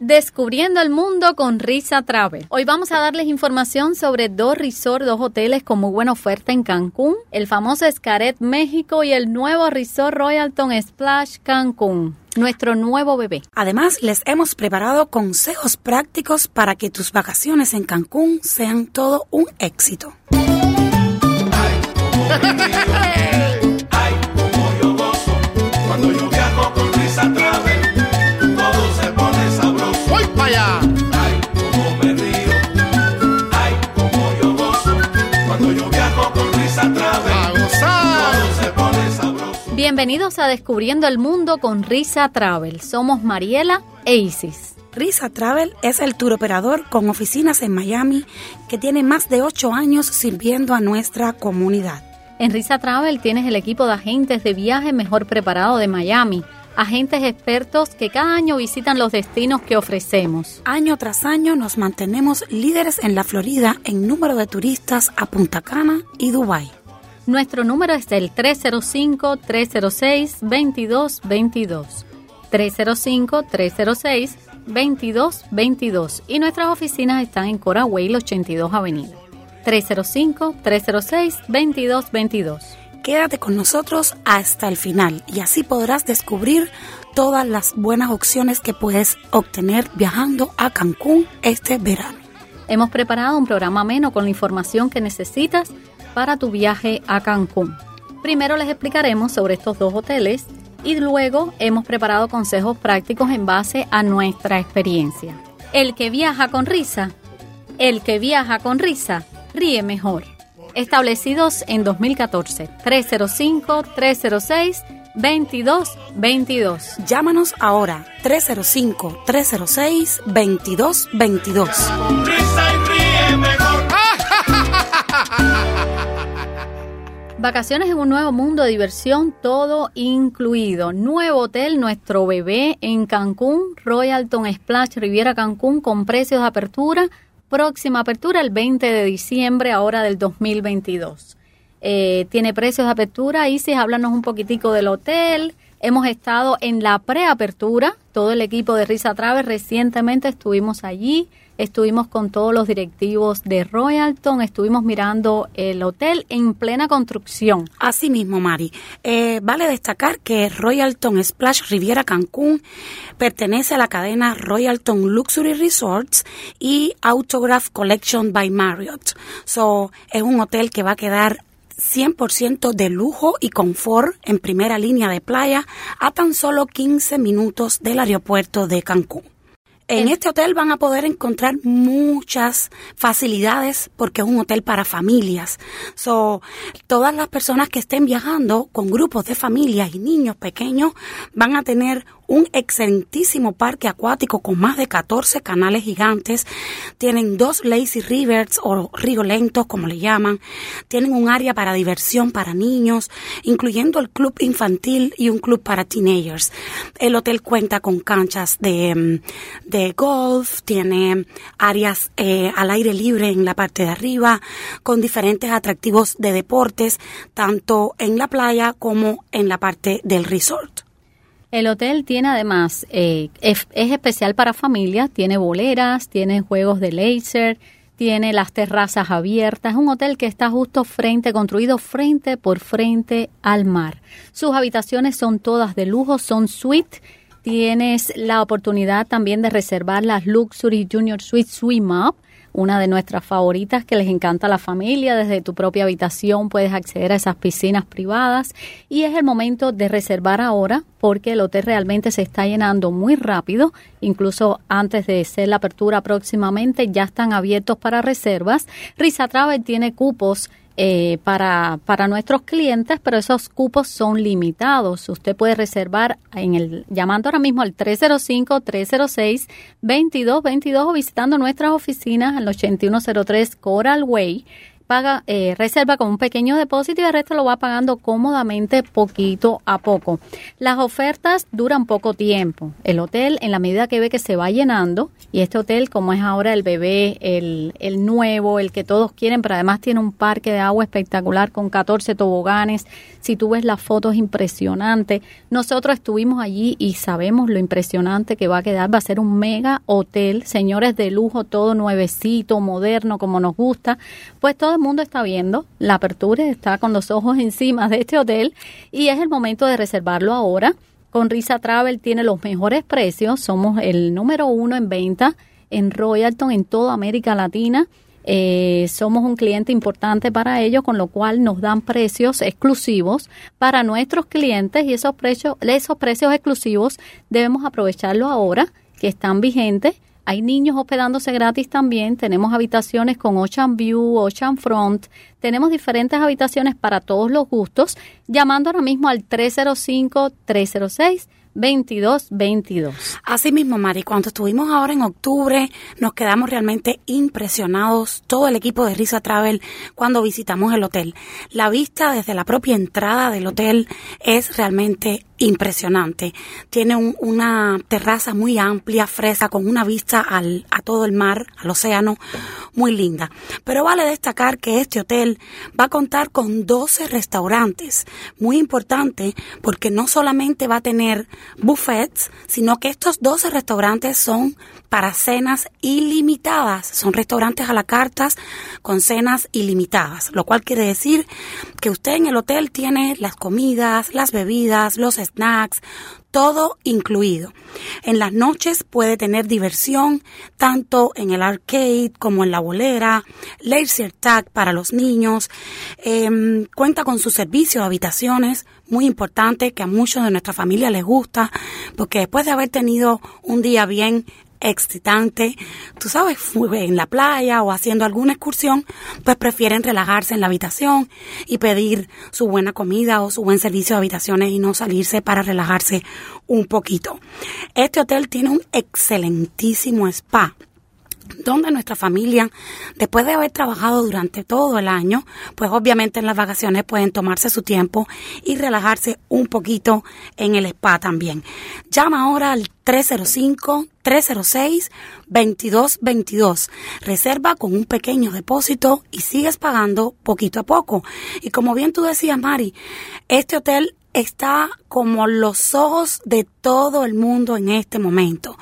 Descubriendo el mundo con Risa Travel. Hoy vamos a darles información sobre dos resorts, dos hoteles con muy buena oferta en Cancún, el famoso Escaret México y el nuevo resort Royalton Splash Cancún nuestro nuevo bebé. Además, les hemos preparado consejos prácticos para que tus vacaciones en Cancún sean todo un éxito. Bienvenidos a Descubriendo el Mundo con Risa Travel. Somos Mariela e Isis. Risa Travel es el tour operador con oficinas en Miami que tiene más de ocho años sirviendo a nuestra comunidad. En Risa Travel tienes el equipo de agentes de viaje mejor preparado de Miami agentes expertos que cada año visitan los destinos que ofrecemos. Año tras año nos mantenemos líderes en la Florida en número de turistas a Punta Cana y Dubái. Nuestro número es el 305-306-2222. 305-306-2222 y nuestras oficinas están en Coraway, 82 Avenida. 305-306-2222. Quédate con nosotros hasta el final y así podrás descubrir todas las buenas opciones que puedes obtener viajando a Cancún este verano. Hemos preparado un programa ameno con la información que necesitas para tu viaje a Cancún. Primero les explicaremos sobre estos dos hoteles y luego hemos preparado consejos prácticos en base a nuestra experiencia. El que viaja con risa, el que viaja con risa, ríe mejor. Establecidos en 2014, 305-306-2222. Llámanos ahora, 305-306-2222. Vacaciones en un nuevo mundo de diversión, todo incluido. Nuevo hotel, nuestro bebé en Cancún, Royalton Splash Riviera Cancún con precios de apertura. Próxima apertura el 20 de diciembre, ahora del 2022. Eh, tiene precios de apertura. Isis, háblanos un poquitico del hotel. Hemos estado en la preapertura, todo el equipo de Risa Traves recientemente estuvimos allí estuvimos con todos los directivos de Royalton, estuvimos mirando el hotel en plena construcción. Así mismo, Mari. Eh, vale destacar que Royalton Splash Riviera Cancún pertenece a la cadena Royalton Luxury Resorts y Autograph Collection by Marriott. So, es un hotel que va a quedar 100% de lujo y confort en primera línea de playa a tan solo 15 minutos del aeropuerto de Cancún. En este hotel van a poder encontrar muchas facilidades porque es un hotel para familias. So, todas las personas que estén viajando con grupos de familias y niños pequeños van a tener un excelentísimo parque acuático con más de 14 canales gigantes. Tienen dos lazy rivers o río lentos, como le llaman. Tienen un área para diversión para niños, incluyendo el club infantil y un club para teenagers. El hotel cuenta con canchas de, mm, de golf, tiene áreas eh, al aire libre en la parte de arriba, con diferentes atractivos de deportes, tanto en la playa como en la parte del resort. El hotel tiene además, eh, es, especial para familias, tiene boleras, tiene juegos de laser, tiene las terrazas abiertas. Es un hotel que está justo frente, construido frente por frente al mar. Sus habitaciones son todas de lujo, son suite. Tienes la oportunidad también de reservar las Luxury Junior Suite Swim Up una de nuestras favoritas que les encanta a la familia. Desde tu propia habitación puedes acceder a esas piscinas privadas y es el momento de reservar ahora porque el hotel realmente se está llenando muy rápido. Incluso antes de ser la apertura próximamente ya están abiertos para reservas. Risa Travel tiene cupos eh, para, para nuestros clientes, pero esos cupos son limitados. Usted puede reservar en el llamando ahora mismo al 305-306-2222 o visitando nuestras oficinas el 8103 Coral Way paga, eh, reserva con un pequeño depósito y el resto lo va pagando cómodamente poquito a poco. Las ofertas duran poco tiempo. El hotel, en la medida que ve que se va llenando, y este hotel, como es ahora el bebé, el, el nuevo, el que todos quieren, pero además tiene un parque de agua espectacular con 14 toboganes. Si tú ves las fotos, impresionante. Nosotros estuvimos allí y sabemos lo impresionante que va a quedar. Va a ser un mega hotel, señores de lujo, todo nuevecito, moderno, como nos gusta. Pues todo el mundo está viendo la apertura, está con los ojos encima de este hotel y es el momento de reservarlo ahora. Con Risa Travel tiene los mejores precios, somos el número uno en venta en Royalton en toda América Latina. Eh, somos un cliente importante para ellos, con lo cual nos dan precios exclusivos para nuestros clientes y esos precios, esos precios exclusivos debemos aprovecharlos ahora que están vigentes hay niños hospedándose gratis también. Tenemos habitaciones con Ocean View, Ocean Front. Tenemos diferentes habitaciones para todos los gustos. Llamando ahora mismo al 305-306. 2222. Así mismo, Mari, cuando estuvimos ahora en octubre, nos quedamos realmente impresionados, todo el equipo de Risa Travel, cuando visitamos el hotel. La vista desde la propia entrada del hotel es realmente impresionante. Tiene una terraza muy amplia, fresca, con una vista al, a todo el mar, al océano, muy linda. Pero vale destacar que este hotel va a contar con 12 restaurantes, muy importante porque no solamente va a tener buffets, sino que estos 12 restaurantes son para cenas ilimitadas. Son restaurantes a la carta con cenas ilimitadas, lo cual quiere decir que usted en el hotel tiene las comidas, las bebidas, los snacks, todo incluido. En las noches puede tener diversión tanto en el arcade como en la bolera, laser tag para los niños, em, cuenta con su servicio de habitaciones, muy importante que a muchos de nuestra familia les gusta, porque después de haber tenido un día bien excitante, tú sabes, en la playa o haciendo alguna excursión, pues prefieren relajarse en la habitación y pedir su buena comida o su buen servicio de habitaciones y no salirse para relajarse un poquito. Este hotel tiene un excelentísimo spa donde nuestra familia, después de haber trabajado durante todo el año, pues obviamente en las vacaciones pueden tomarse su tiempo y relajarse un poquito en el spa también. Llama ahora al 305-306-2222. Reserva con un pequeño depósito y sigues pagando poquito a poco. Y como bien tú decías, Mari, este hotel está como los ojos de todo el mundo en este momento.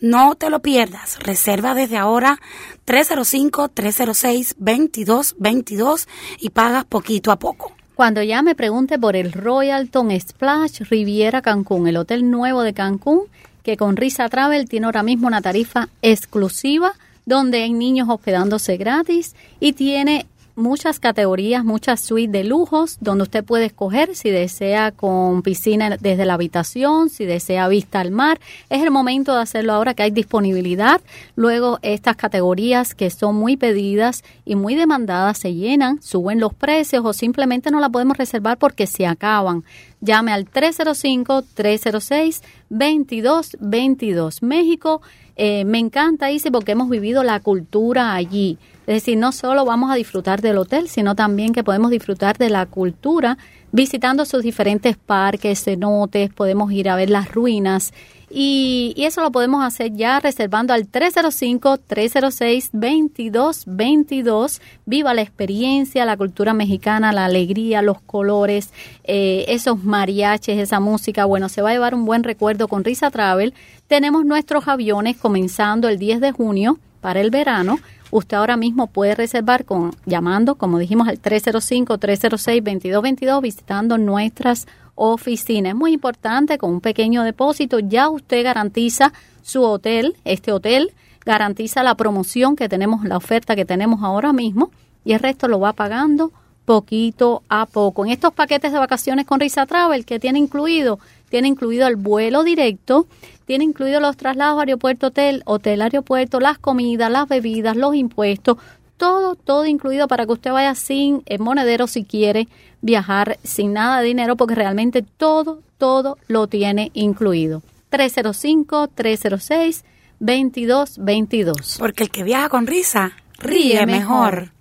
No te lo pierdas. Reserva desde ahora 305-306-2222 y pagas poquito a poco. Cuando ya me pregunte por el Royalton Splash Riviera Cancún, el hotel nuevo de Cancún, que con Risa Travel tiene ahora mismo una tarifa exclusiva donde hay niños hospedándose gratis y tiene muchas categorías, muchas suites de lujos donde usted puede escoger si desea con piscina desde la habitación, si desea vista al mar. Es el momento de hacerlo ahora que hay disponibilidad. Luego estas categorías que son muy pedidas y muy demandadas se llenan, suben los precios o simplemente no la podemos reservar porque se acaban. Llame al 305-306-2222. México, eh, me encanta, dice, porque hemos vivido la cultura allí. Es decir, no solo vamos a disfrutar del hotel, sino también que podemos disfrutar de la cultura visitando sus diferentes parques, cenotes, podemos ir a ver las ruinas y, eso lo podemos hacer ya reservando al 305-306-2222. Viva la experiencia, la cultura mexicana, la alegría, los colores, eh, esos mariaches, esa música. Bueno, se va a llevar un buen recuerdo con Risa Travel. Tenemos nuestros aviones comenzando el 10 de junio para el verano Usted ahora mismo puede reservar con llamando, como dijimos, al 305-306-2222, visitando nuestras oficinas. Es muy importante, con un pequeño depósito ya usted garantiza su hotel, este hotel garantiza la promoción que tenemos, la oferta que tenemos ahora mismo y el resto lo va pagando poquito a poco. En estos paquetes de vacaciones con Risa Travel que tiene incluido, tiene incluido el vuelo directo, tiene incluido los traslados aeropuerto-hotel, hotel-aeropuerto, las comidas, las bebidas, los impuestos, todo, todo incluido para que usted vaya sin eh, monedero si quiere viajar sin nada de dinero, porque realmente todo, todo lo tiene incluido. 305-306-2222. Porque el que viaja con risa, ríe, mejor.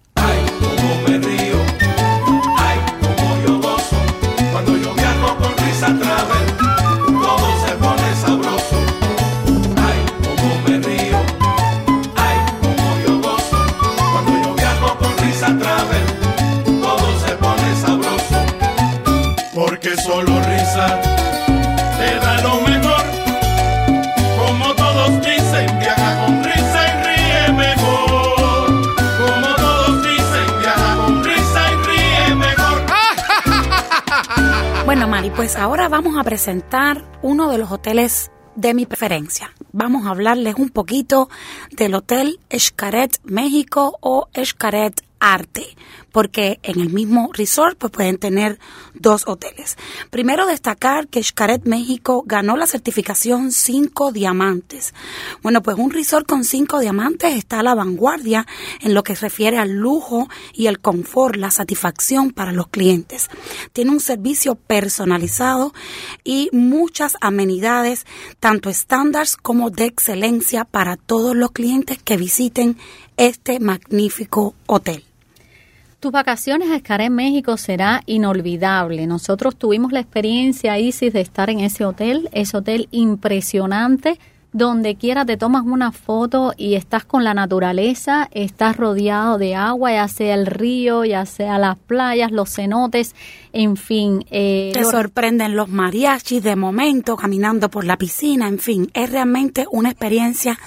Ahora vamos a presentar uno de los hoteles de mi preferencia. Vamos a hablarles un poquito del Hotel Escaret México o Escaret Arte, porque en el mismo resort pues pueden tener dos hoteles. Primero destacar que Xcaret México ganó la certificación 5 diamantes. Bueno, pues un resort con 5 diamantes está a la vanguardia en lo que se refiere al lujo y el confort, la satisfacción para los clientes. Tiene un servicio personalizado y muchas amenidades, tanto estándares como de excelencia para todos los clientes que visiten este magnífico hotel. Tus vacaciones a estar en México será inolvidable. Nosotros tuvimos la experiencia, Isis, de estar en ese hotel, ese hotel impresionante. Donde quiera te tomas una foto y estás con la naturaleza, estás rodeado de agua, ya sea el río, ya sea las playas, los cenotes, en fin. Eh, te sorprenden los mariachis de momento caminando por la piscina, en fin, es realmente una experiencia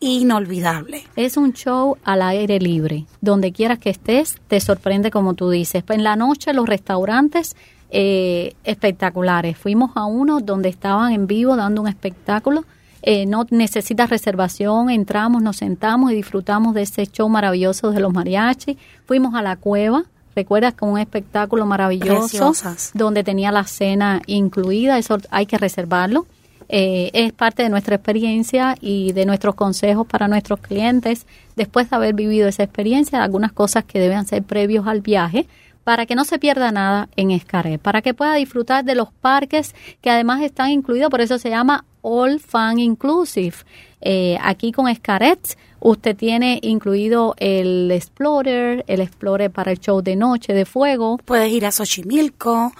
inolvidable. Es un show al aire libre. Donde quieras que estés, te sorprende como tú dices. En la noche los restaurantes eh, espectaculares. Fuimos a uno donde estaban en vivo dando un espectáculo. Eh, no necesitas reservación, entramos, nos sentamos y disfrutamos de ese show maravilloso de los mariachis. Fuimos a la cueva, recuerdas con un espectáculo maravilloso donde tenía la cena incluida, eso hay que reservarlo. Eh, es parte de nuestra experiencia y de nuestros consejos para nuestros clientes después de haber vivido esa experiencia, algunas cosas que deben ser previos al viaje para que no se pierda nada en Escaret, para que pueda disfrutar de los parques que además están incluidos, por eso se llama All Fun Inclusive. Eh, aquí con Escaret usted tiene incluido el Explorer, el Explorer para el show de noche de fuego. Puedes ir a Xochimilco,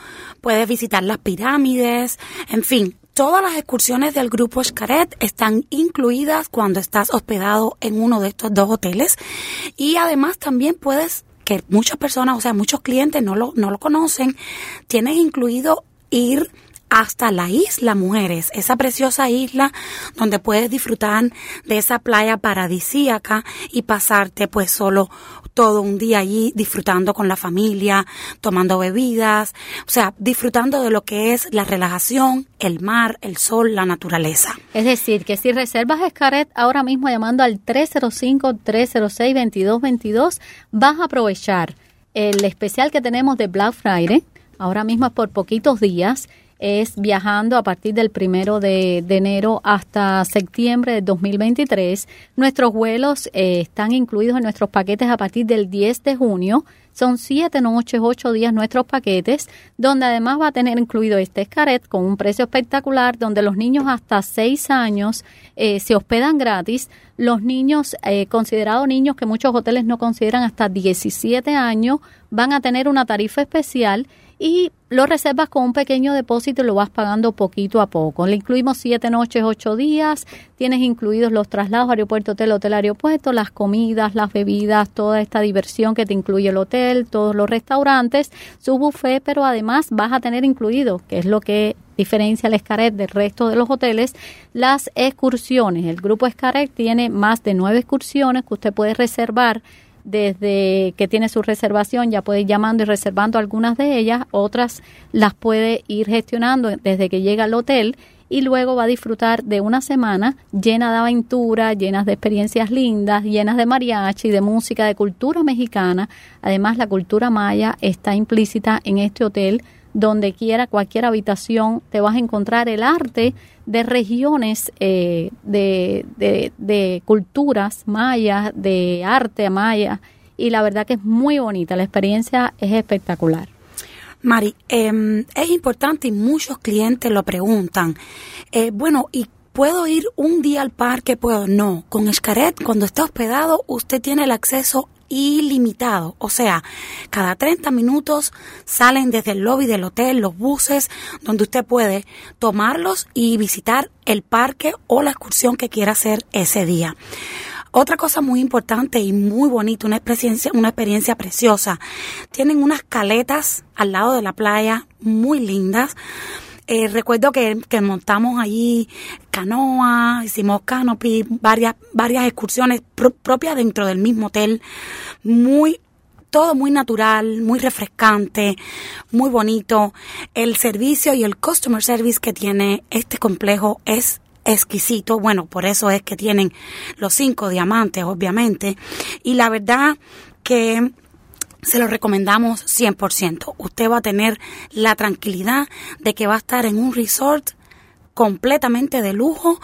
puedes visitar las pirámides, en fin, Todas las excursiones del grupo Xcaret están incluidas cuando estás hospedado en uno de estos dos hoteles. Y además también puedes que muchas personas, o sea, muchos clientes no lo, no lo conocen, tienes incluido ir hasta la isla Mujeres, esa preciosa isla donde puedes disfrutar de esa playa paradisíaca y pasarte pues solo todo un día allí disfrutando con la familia, tomando bebidas, o sea, disfrutando de lo que es la relajación, el mar, el sol, la naturaleza. Es decir, que si reservas Escaret ahora mismo llamando al 305-306-2222, vas a aprovechar el especial que tenemos de Black Friday. Ahora mismo por poquitos días es viajando a partir del primero de, enero hasta septiembre de 2023. Nuestros vuelos eh, están incluidos en nuestros paquetes a partir del 10 de junio. Son siete noches, ocho días nuestros paquetes, donde además va a tener incluido este escaret con un precio espectacular, donde los niños hasta seis años eh, se hospedan gratis. Los niños, eh, considerados niños que muchos hoteles no consideran hasta 17 años, van a tener una tarifa especial y lo reservas con un pequeño depósito y lo vas pagando poquito a poco. Le incluimos siete noches, ocho días, tienes incluidos los traslados, aeropuerto, hotel, hotel, aeropuerto, las comidas, las bebidas, toda esta diversión que te incluye el hotel, todos los restaurantes, su buffet, pero además vas a tener incluido, que es lo que diferencia el Escaret del resto de los hoteles, las excursiones. El grupo Escaret tiene más de nueve excursiones que usted puede reservar desde que tiene su reservación, ya puede ir llamando y reservando algunas de ellas, otras las puede ir gestionando desde que llega al hotel y luego va a disfrutar de una semana llena de aventuras, llenas de experiencias lindas, llenas de mariachi, de música, de cultura mexicana. Además, la cultura maya está implícita en este hotel donde quiera, cualquier habitación, te vas a encontrar el arte de regiones, eh, de, de, culturas mayas, de arte maya, y la verdad que es muy bonita, la experiencia es espectacular. Mari, em, es importante y muchos clientes lo preguntan. Eh, bueno, ¿y puedo ir un día al parque? ¿Puedo? No. Con Escaret, cuando está hospedado, usted tiene el acceso ilimitado. O sea, cada 30 minutos salen desde el lobby del hotel los buses donde usted puede tomarlos y visitar el parque o la excursión que quiera hacer ese día. Otra cosa muy importante y muy bonita, una experiencia, una experiencia preciosa. Tienen unas caletas al lado de la playa muy lindas eh, recuerdo que, montamos allí canoa, hicimos canopy, varias, varias excursiones propias dentro del mismo hotel, muy todo muy natural, muy refrescante, muy bonito. El servicio y el customer service que tiene este complejo es exquisito. Bueno, por eso es que tienen los cinco diamantes, obviamente. Y la verdad que se lo recomendamos 100%. Usted va a tener la tranquilidad de que va a estar en un resort completamente de lujo,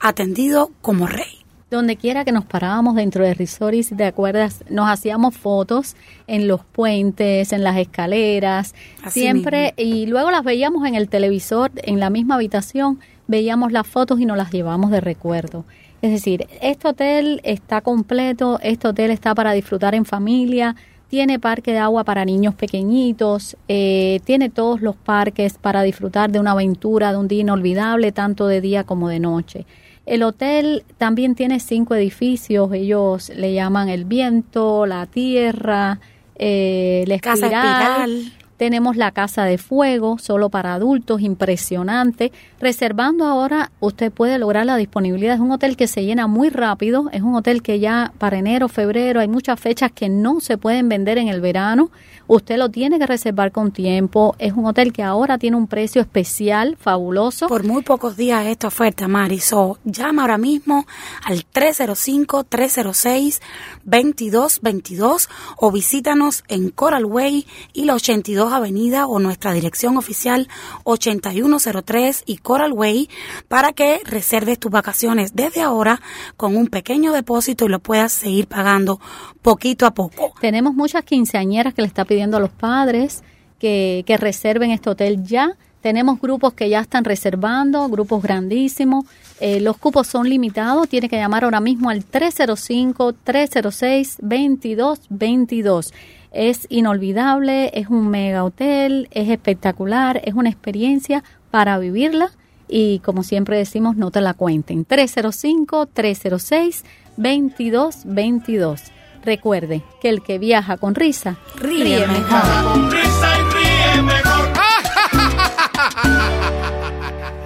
atendido como rey donde quiera que nos parábamos dentro de resort y si te acuerdas, nos hacíamos fotos en los puentes, en las escaleras, siempre, y luego las veíamos en el televisor, en la misma habitación, veíamos las fotos y nos las llevamos de recuerdo. Es decir, este hotel está completo, este hotel está para disfrutar en familia, tiene parque de agua para niños pequeñitos, eh, tiene todos los parques para disfrutar de una aventura, de un día inolvidable, tanto de día como de noche. El hotel también tiene cinco edificios, ellos le llaman el viento, la tierra, eh, la espiral. Tenemos la casa de fuego, solo para adultos, impresionante. Reservando ahora, usted puede lograr la disponibilidad. Es un hotel que se llena muy rápido. Es un hotel que ya para enero, febrero, hay muchas fechas que no se pueden vender en el verano. Usted lo tiene que reservar con tiempo. Es un hotel que ahora tiene un precio especial, fabuloso. Por muy pocos días esta oferta, Marisol. llama ahora mismo al 305-306-2222 o visítanos en Coral Way y la 82 Avenida o nuestra dirección oficial 8103 y Coral Way para que reserves tus vacaciones desde ahora con un pequeño depósito y lo puedas seguir pagando poquito a poco. Tenemos muchas quinceañeras que le está pidiendo a los padres que, que reserven este hotel ya. Tenemos grupos que ya están reservando, grupos grandísimos. Eh, los cupos son limitados. Tiene que llamar ahora mismo al 305-306-2222. Es inolvidable, es un mega hotel, es espectacular, es una experiencia para vivirla y como siempre decimos, no te la cuenten. 305-306-2222. Recuerde que el que viaja con risa ríe, mejor.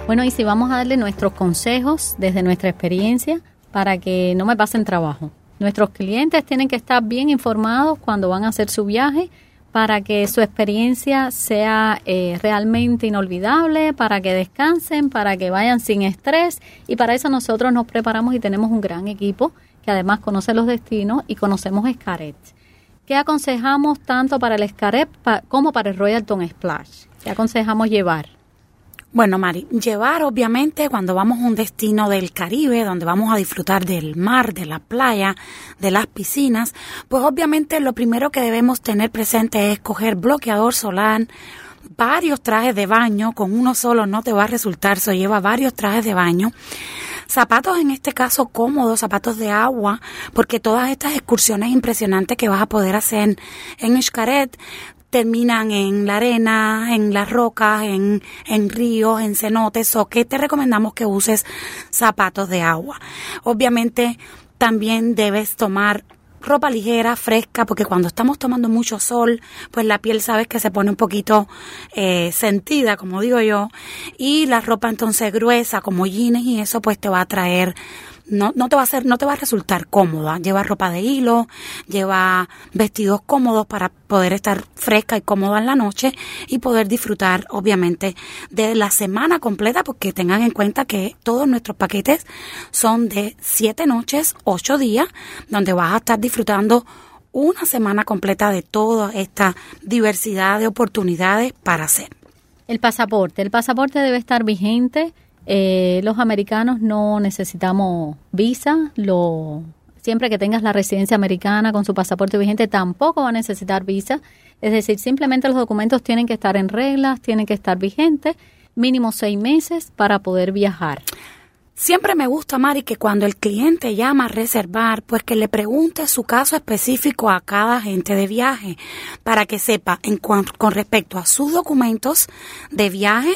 Bueno, y si vamos a darle nuestros consejos desde nuestra experiencia para que no me pasen trabajo. Nuestros clientes tienen que estar bien informados cuando van a hacer su viaje para que su experiencia sea eh, realmente inolvidable, para que descansen, para que vayan sin estrés y para eso nosotros nos preparamos y tenemos un gran equipo que además conoce los destinos y conocemos Escaret. ¿Qué aconsejamos tanto para el Escaret como para el Royalton Splash? ¿Qué aconsejamos llevar? Bueno, Mari, llevar obviamente cuando vamos a un destino del Caribe, donde vamos a disfrutar del mar, de la playa, de las piscinas, pues obviamente lo primero que debemos tener presente es coger bloqueador solar, varios trajes de baño, con uno solo no te va a resultar, se lleva varios trajes de baño. Zapatos en este caso cómodos, zapatos de agua, porque todas estas excursiones impresionantes que vas a poder hacer en Xcaret terminan en la arena, en las rocas, en, en ríos, en cenotes, o que te recomendamos que uses zapatos de agua. Obviamente también debes tomar ropa ligera, fresca, porque cuando estamos tomando mucho sol, pues la piel sabes que se pone un poquito eh, sentida, como digo yo, y la ropa entonces gruesa, como jeans y eso, pues te va a traer no, no te va a hacer, no te va a resultar cómoda. Lleva ropa de hilo, lleva vestidos cómodos para poder estar fresca y cómoda en la noche y poder disfrutar, obviamente, de la semana completa, porque tengan en cuenta que todos nuestros paquetes son de siete noches, ocho días, donde vas a estar disfrutando una semana completa de toda esta diversidad de oportunidades para hacer. El pasaporte. El pasaporte debe estar vigente eh, los americanos no necesitamos visa, lo, siempre que tengas la residencia americana con su pasaporte vigente tampoco va a necesitar visa, es decir, simplemente los documentos tienen que estar en reglas, tienen que estar vigentes, mínimo seis meses para poder viajar. Siempre me gusta, Mari, que cuando el cliente llama a reservar, pues que le pregunte su caso específico a cada agente de viaje para que sepa en con respecto a sus documentos de viaje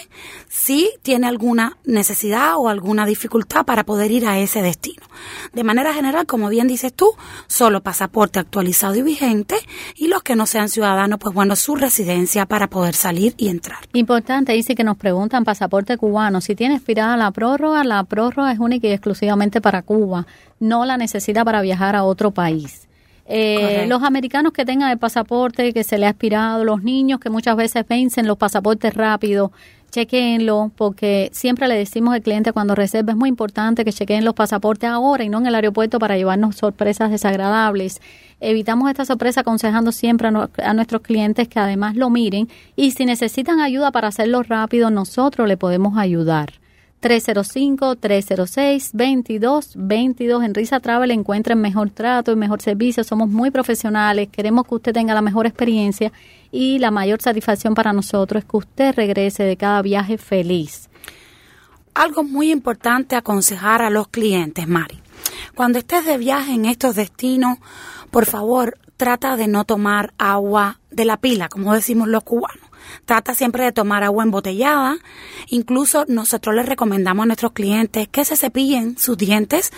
si tiene alguna necesidad o alguna dificultad para poder ir a ese destino. De manera general, como bien dices tú, solo pasaporte actualizado y vigente y los que no sean ciudadanos, pues bueno, su residencia para poder salir y entrar. Importante, dice que nos preguntan pasaporte cubano. Si tiene expirada la prórroga, la prórroga es única y exclusivamente para Cuba, no la necesita para viajar a otro país. Eh, los americanos que tengan el pasaporte que se le ha expirado, los niños que muchas veces vencen los pasaportes rápido, chequenlo, porque siempre le decimos al cliente cuando reserva es muy importante que chequeen los pasaportes ahora y no en el aeropuerto para llevarnos sorpresas desagradables. Evitamos esta sorpresa aconsejando siempre a, a nuestros clientes que además lo miren y si necesitan ayuda para hacerlo rápido, nosotros le podemos ayudar. 305-306-2222. En Risa Travel encuentren mejor trato y mejor servicio. Somos muy profesionales. Queremos que usted tenga la mejor experiencia y la mayor satisfacción para nosotros es que usted regrese de cada viaje feliz. Algo muy importante aconsejar a los clientes, Mari. Cuando estés de viaje en estos destinos, por favor, trata de no tomar agua de la pila, como decimos los cubanos. Trata siempre de tomar agua embotellada. Incluso nosotros les recomendamos a nuestros clientes que se cepillen sus dientes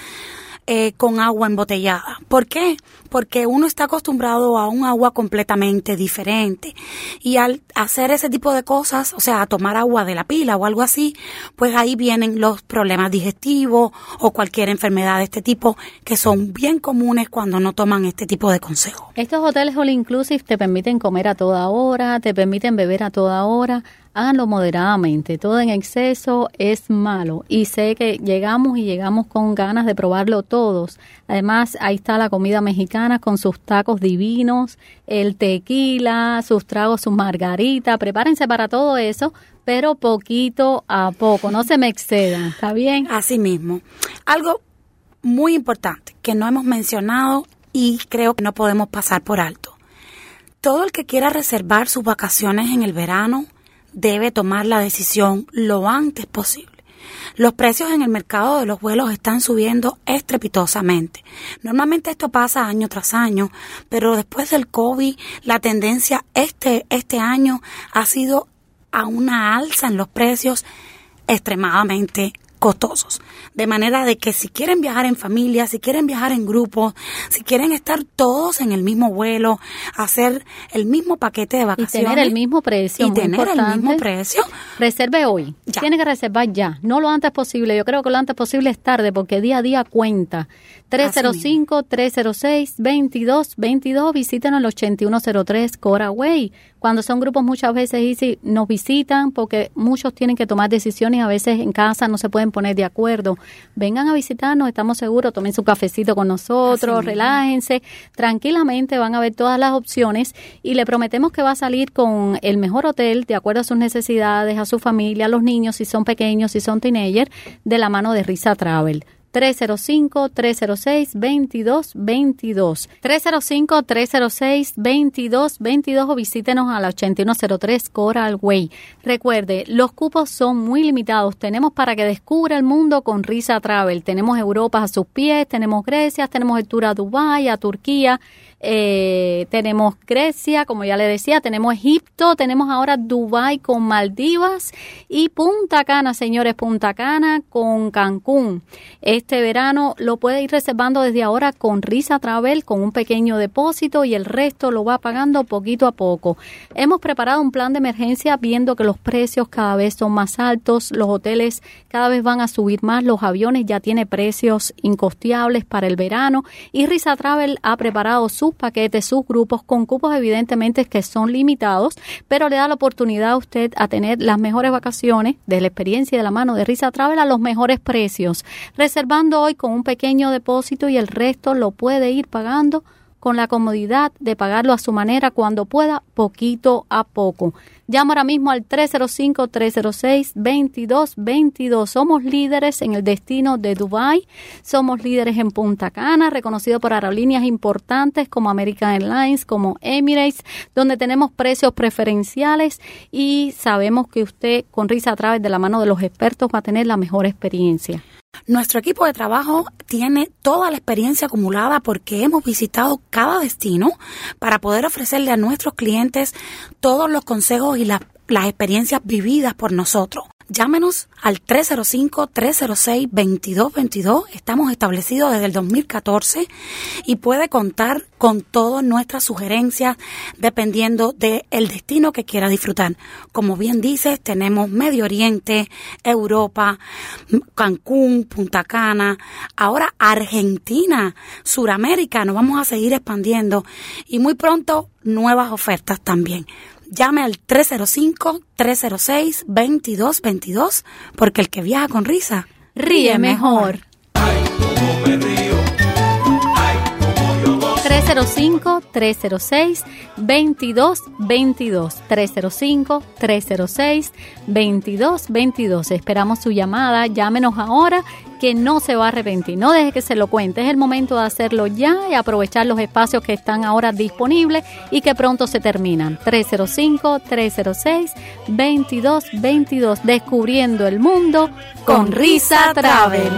eh, con agua embotellada. ¿Por qué? Porque uno está acostumbrado a un agua completamente diferente. Y al hacer ese tipo de cosas, o sea, a tomar agua de la pila o algo así, pues ahí vienen los problemas digestivos o cualquier enfermedad de este tipo que son bien comunes cuando no toman este tipo de consejos. Estos hoteles all inclusive te permiten comer a toda hora, te permiten beber a toda hora háganlo moderadamente. Todo en exceso es malo. Y sé que llegamos y llegamos con ganas de probarlo todos. Además, ahí está la comida mexicana con sus tacos divinos, el tequila, sus tragos, sus margaritas. Prepárense para todo eso, pero poquito a poco. No se me excedan. ¿Está bien? Así mismo. Algo muy importante que no hemos mencionado y creo que no podemos pasar por alto. Todo el que quiera reservar sus vacaciones en el verano, debe tomar la decisión lo antes posible. Los precios en el mercado de los vuelos están subiendo estrepitosamente. Normalmente esto pasa año tras año, pero después del COVID la tendencia este, este año ha sido a una alza en los precios extremadamente costosos. De manera de que si quieren viajar en familia, si quieren viajar en grupo, si quieren estar todos en el mismo vuelo, hacer el mismo paquete de vacaciones. Y tener el mismo precio. Y tener el mismo precio. Reserve hoy. Tiene que reservar ya. No lo antes posible. Yo creo que lo antes posible es tarde porque día a día cuenta. 305-306-2222. Visítenos el 8103 Cora Way. Cuando son grupos muchas veces Easy nos visitan porque muchos tienen que tomar decisiones a veces en casa no se pueden poner de acuerdo. Vengan a visitarnos, estamos seguros, tomen su cafecito con nosotros, relájense, tranquilamente van a ver todas las opciones y le prometemos que va a salir con el mejor hotel de acuerdo a sus necesidades, a su familia, a los niños si son pequeños, si son teenagers, de la mano de Risa Travel. 305-306-2222. 305-306-2222 o visítenos a la 8103 Coral Way. Recuerde, los cupos son muy limitados. Tenemos para que descubra el mundo con Risa Travel. Tenemos Europa a sus pies, tenemos Grecia, tenemos el tour a Dubái, a Turquía eh, tenemos Grecia, como ya le decía, tenemos Egipto, tenemos ahora Dubai con Maldivas y Punta Cana, señores, Punta Cana con Cancún. Este verano lo puede ir reservando desde ahora con Risa Travel con un pequeño depósito y el resto lo va pagando poquito a poco. Hemos preparado un plan de emergencia viendo que los precios cada vez son más altos, los hoteles cada vez van a subir más, los aviones ya tienen precios incosteables para el verano y Risa Travel ha preparado su paquetes, sus grupos, con cupos evidentemente que son limitados, pero le da la oportunidad a usted a tener las mejores vacaciones de la experiencia de la mano de Risa Travel a los mejores precios, reservando hoy con un pequeño depósito y el resto lo puede ir pagando con la comodidad de pagarlo a su manera cuando pueda, poquito a poco. Llama ahora mismo al 305-306-2222. Somos líderes en el destino de Dubai. Somos líderes en Punta Cana, reconocido por aerolíneas importantes como American Airlines, como Emirates, donde tenemos precios preferenciales y sabemos que usted con risa a través de la mano de los expertos va a tener la mejor experiencia. Nuestro equipo de trabajo tiene toda la experiencia acumulada porque hemos visitado cada destino para poder ofrecerle a nuestros clientes todos los consejos y las experiencias vividas por nosotros. Llámenos al 305-306-2222. Estamos establecidos desde el 2014 y puede contar con todas nuestras sugerencias dependiendo del destino que quiera disfrutar. Como bien dices, tenemos Medio Oriente, Europa, Cancún, Punta Cana, ahora Argentina, Suramérica. Nos vamos a seguir expandiendo y muy pronto nuevas ofertas también. Llame al 305-306-2222 porque el que viaja con risa ríe mejor. 305-306-2222. 305-306-2222. Esperamos su llamada. Llámenos ahora que no se va a arrepentir. No deje que se lo cuente. Es el momento de hacerlo ya y aprovechar los espacios que están ahora disponibles y que pronto se terminan. 305-306-2222. Descubriendo el mundo con Risa Travel.